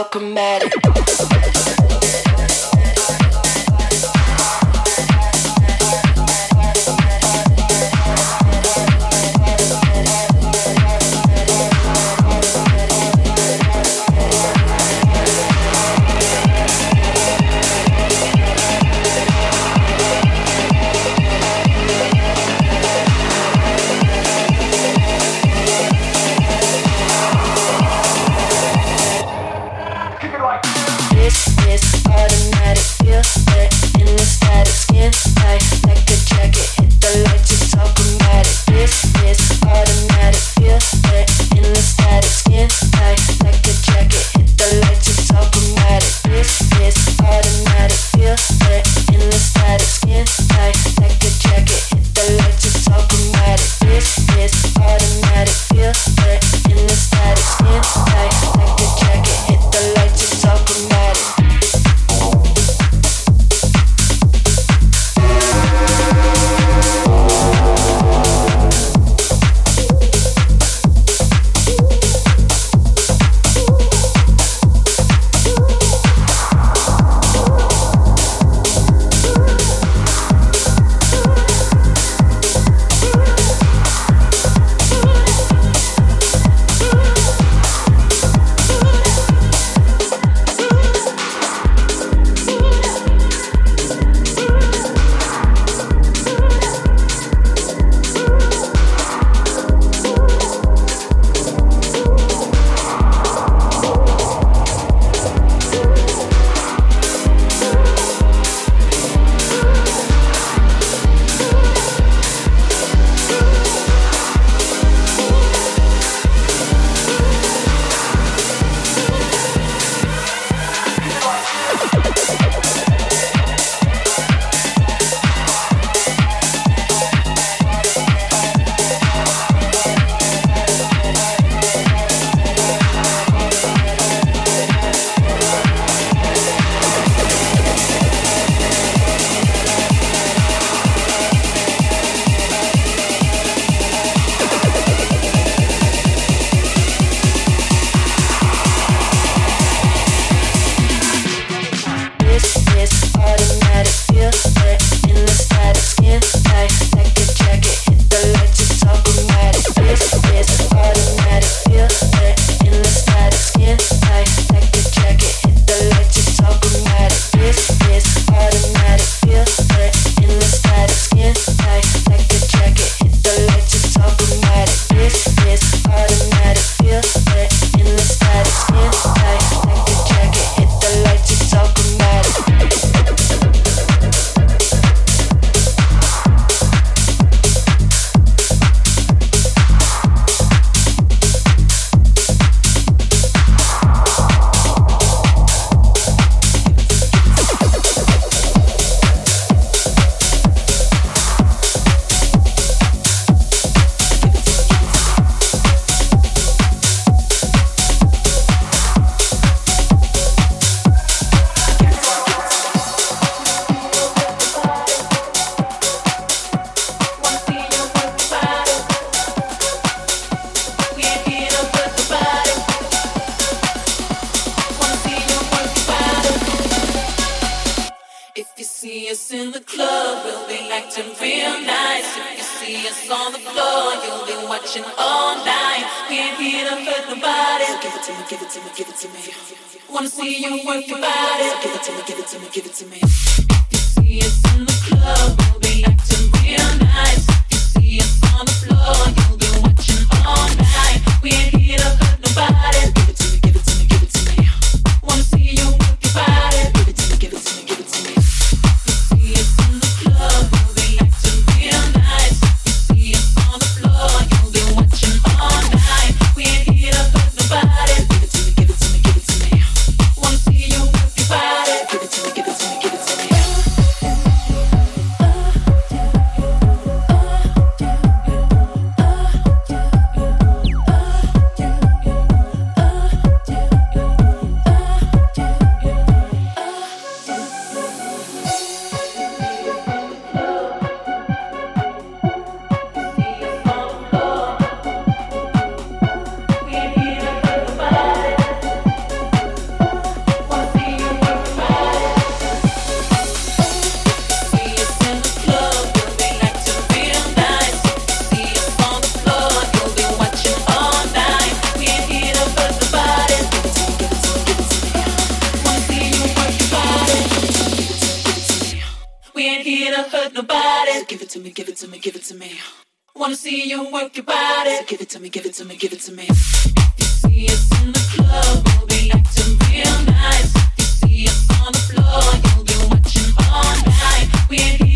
it's chromatic. we'll be acting real nice. If you see us on the floor, you'll be watching all night. Can't hear them hurt nobody. So give it to me, give it to me, give it to me. Wanna see you work your body. So give it to me, give it to me, give it to me. If you see us in the club, we'll be acting real nice. If you see us on the floor, you'll be watching all night. We ain't me. Wanna see you work your body. So give it to me, give it to me, give it to me. You see us in the club, we'll be acting real nice. You see us on the floor, you'll be watching all night. We ain't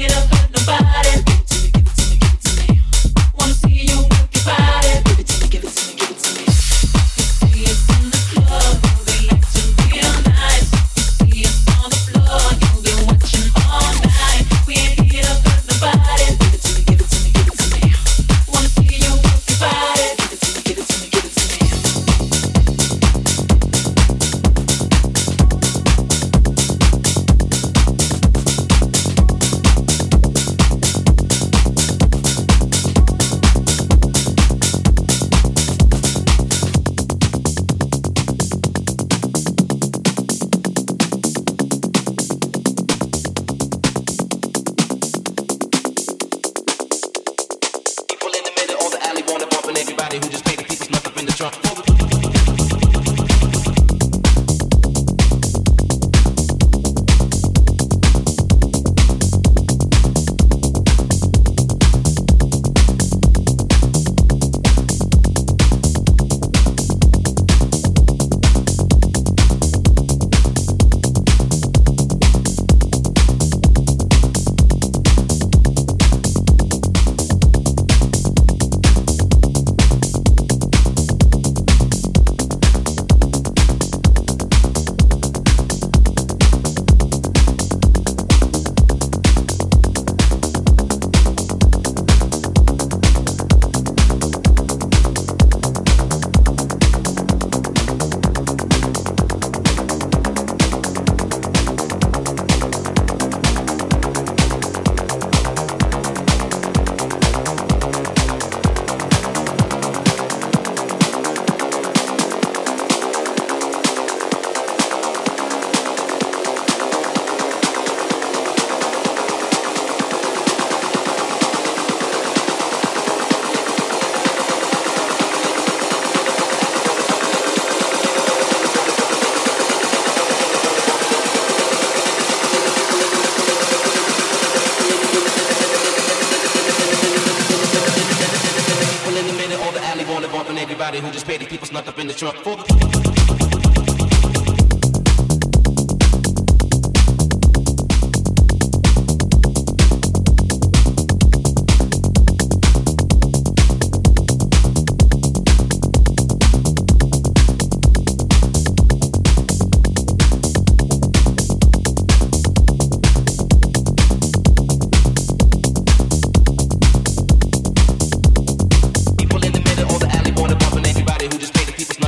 up for the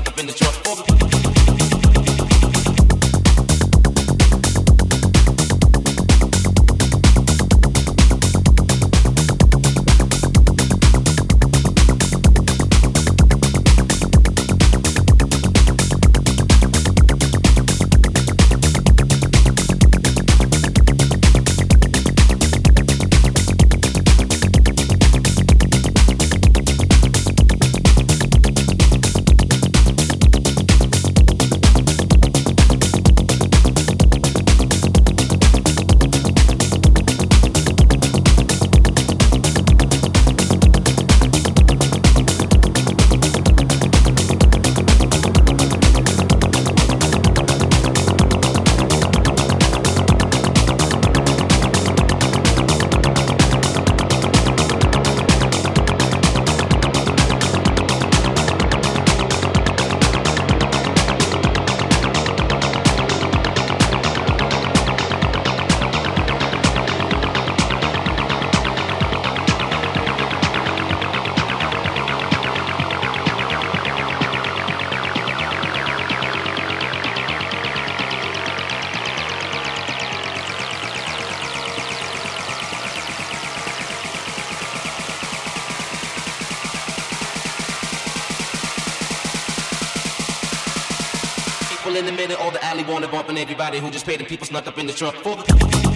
up in the joint. all the alley wanted bumping everybody who just paid the people snuck up in the trunk for the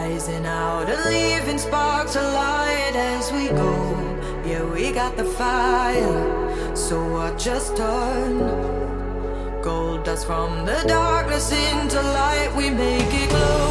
Rising out and leaving sparks alight as we go. Yeah, we got the fire, so watch us turn. Gold dust from the darkness into light, we make it glow.